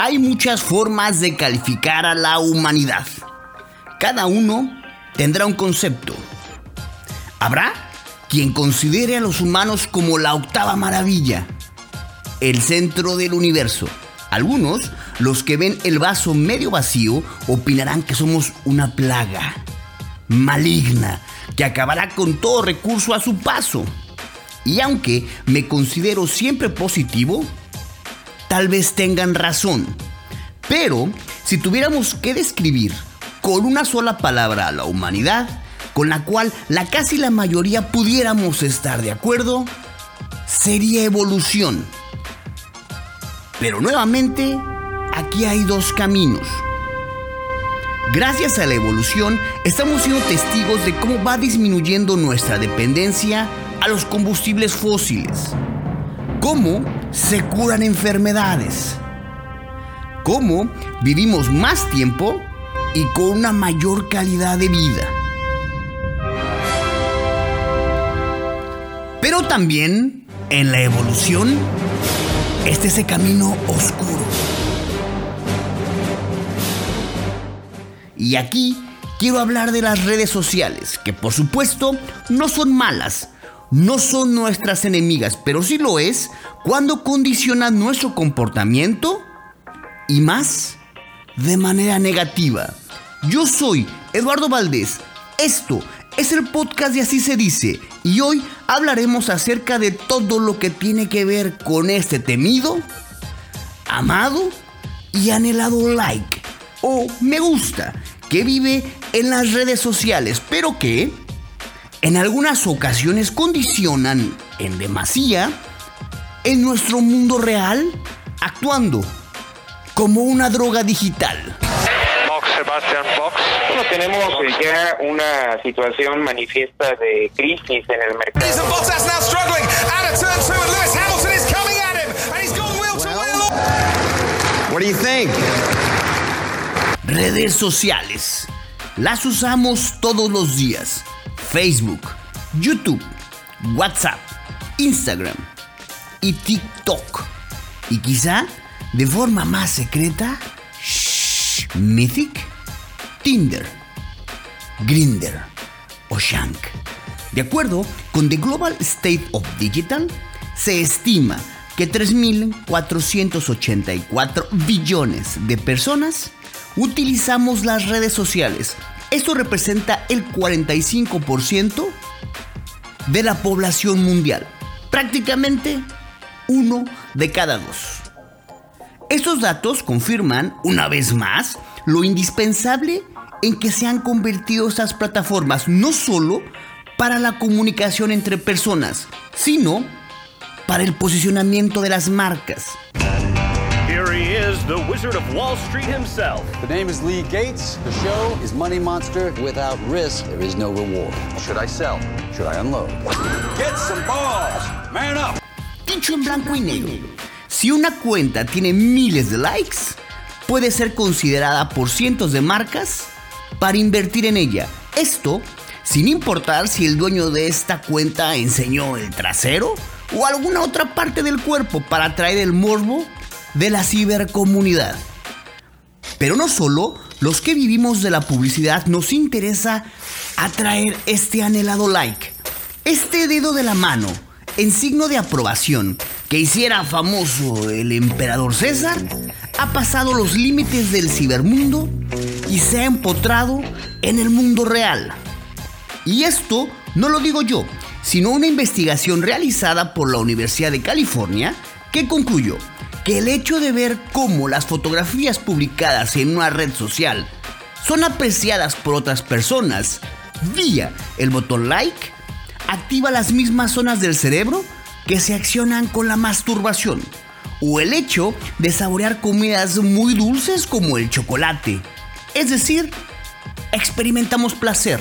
hay muchas formas de calificar a la humanidad. Cada uno tendrá un concepto. Habrá quien considere a los humanos como la octava maravilla, el centro del universo. Algunos, los que ven el vaso medio vacío, opinarán que somos una plaga maligna que acabará con todo recurso a su paso. Y aunque me considero siempre positivo, tal vez tengan razón. Pero si tuviéramos que describir con una sola palabra a la humanidad, con la cual la casi la mayoría pudiéramos estar de acuerdo, sería evolución. Pero nuevamente, aquí hay dos caminos. Gracias a la evolución, estamos siendo testigos de cómo va disminuyendo nuestra dependencia a los combustibles fósiles, cómo se curan enfermedades, cómo vivimos más tiempo y con una mayor calidad de vida. Pero también en la evolución este es el camino oscuro. Y aquí quiero hablar de las redes sociales, que por supuesto no son malas, no son nuestras enemigas, pero sí lo es cuando condicionan nuestro comportamiento y más de manera negativa. Yo soy Eduardo Valdés. Esto es el podcast de Así se dice y hoy hablaremos acerca de todo lo que tiene que ver con este temido, amado y anhelado like o me gusta que vive en las redes sociales, pero que en algunas ocasiones condicionan en demasía en nuestro mundo real, actuando como una droga digital. Sebastián Fox. tenemos ya una situación manifiesta de crisis en el mercado. What do you think? Redes sociales. Las usamos todos los días. Facebook, YouTube, WhatsApp, Instagram y TikTok. Y quizá de forma más secreta, Mythic, Tinder, Grinder o Shank. De acuerdo con The Global State of Digital, se estima que 3.484 billones de personas utilizamos las redes sociales. Esto representa el 45% de la población mundial. Prácticamente uno de cada dos. Estos datos confirman, una vez más, lo indispensable en que se han convertido estas plataformas no solo para la comunicación entre personas, sino para el posicionamiento de las marcas. Is, the Wizard of Wall Street himself. The name is Lee Gates. The show is Money Monster. Without risk, there is no reward. Should I sell? Should I unload? Get some balls. Man up. Dicho en blanco y negro. Si una cuenta tiene miles de likes, puede ser considerada por cientos de marcas para invertir en ella. Esto sin importar si el dueño de esta cuenta enseñó el trasero o alguna otra parte del cuerpo para atraer el morbo de la cibercomunidad. Pero no solo los que vivimos de la publicidad nos interesa atraer este anhelado like, este dedo de la mano en signo de aprobación que hiciera famoso el emperador César, ha pasado los límites del cibermundo y se ha empotrado en el mundo real. Y esto no lo digo yo, sino una investigación realizada por la Universidad de California que concluyó que el hecho de ver cómo las fotografías publicadas en una red social son apreciadas por otras personas vía el botón like activa las mismas zonas del cerebro que se accionan con la masturbación o el hecho de saborear comidas muy dulces como el chocolate. Es decir, experimentamos placer.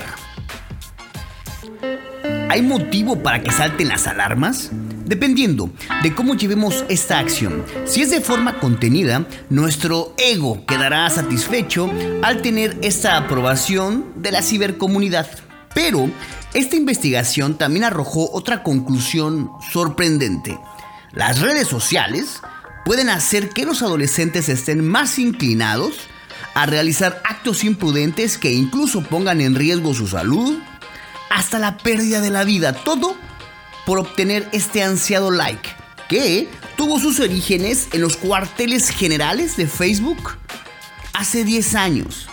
¿Hay motivo para que salten las alarmas? Dependiendo de cómo llevemos esta acción. Si es de forma contenida, nuestro ego quedará satisfecho al tener esta aprobación de la cibercomunidad. Pero esta investigación también arrojó otra conclusión sorprendente. Las redes sociales pueden hacer que los adolescentes estén más inclinados a realizar actos imprudentes que incluso pongan en riesgo su salud, hasta la pérdida de la vida, todo por obtener este ansiado like, que tuvo sus orígenes en los cuarteles generales de Facebook hace 10 años.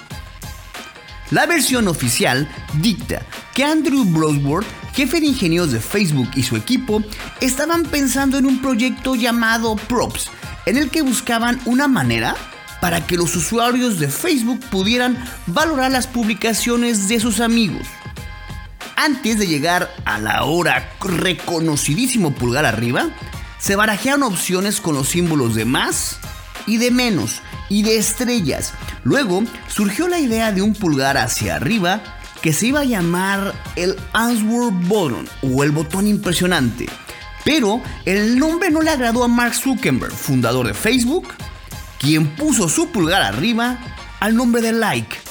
La versión oficial dicta que Andrew Brosworth, jefe de ingenieros de Facebook y su equipo, estaban pensando en un proyecto llamado Props, en el que buscaban una manera para que los usuarios de Facebook pudieran valorar las publicaciones de sus amigos. Antes de llegar a la ahora reconocidísimo pulgar arriba, se barajearon opciones con los símbolos de más y de menos y de estrellas. Luego surgió la idea de un pulgar hacia arriba que se iba a llamar el Answer Button o el botón impresionante. Pero el nombre no le agradó a Mark Zuckerberg, fundador de Facebook, quien puso su pulgar arriba al nombre de like.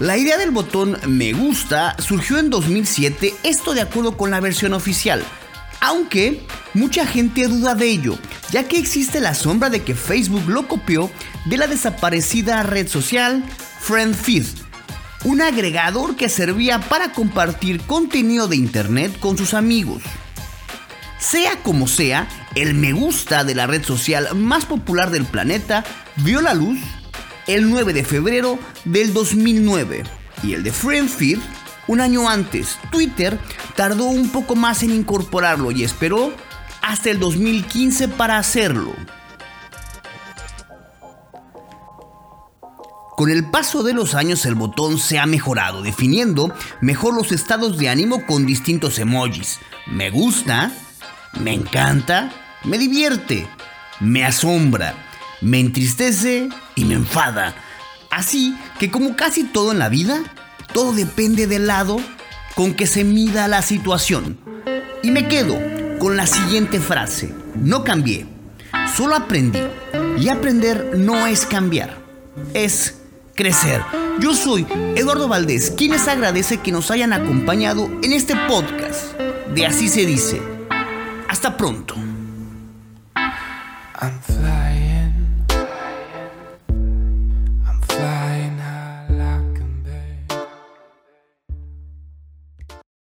La idea del botón me gusta surgió en 2007, esto de acuerdo con la versión oficial, aunque mucha gente duda de ello, ya que existe la sombra de que Facebook lo copió de la desaparecida red social FriendFeed, un agregador que servía para compartir contenido de internet con sus amigos. Sea como sea, el me gusta de la red social más popular del planeta vio la luz el 9 de febrero del 2009 y el de FriendFeed un año antes. Twitter tardó un poco más en incorporarlo y esperó hasta el 2015 para hacerlo. Con el paso de los años el botón se ha mejorado, definiendo mejor los estados de ánimo con distintos emojis. Me gusta, me encanta, me divierte, me asombra, me entristece y me enfada. Así que como casi todo en la vida, todo depende del lado con que se mida la situación. Y me quedo con la siguiente frase. No cambié, solo aprendí. Y aprender no es cambiar, es crecer. Yo soy Eduardo Valdés, quien les agradece que nos hayan acompañado en este podcast de Así se dice. Hasta pronto.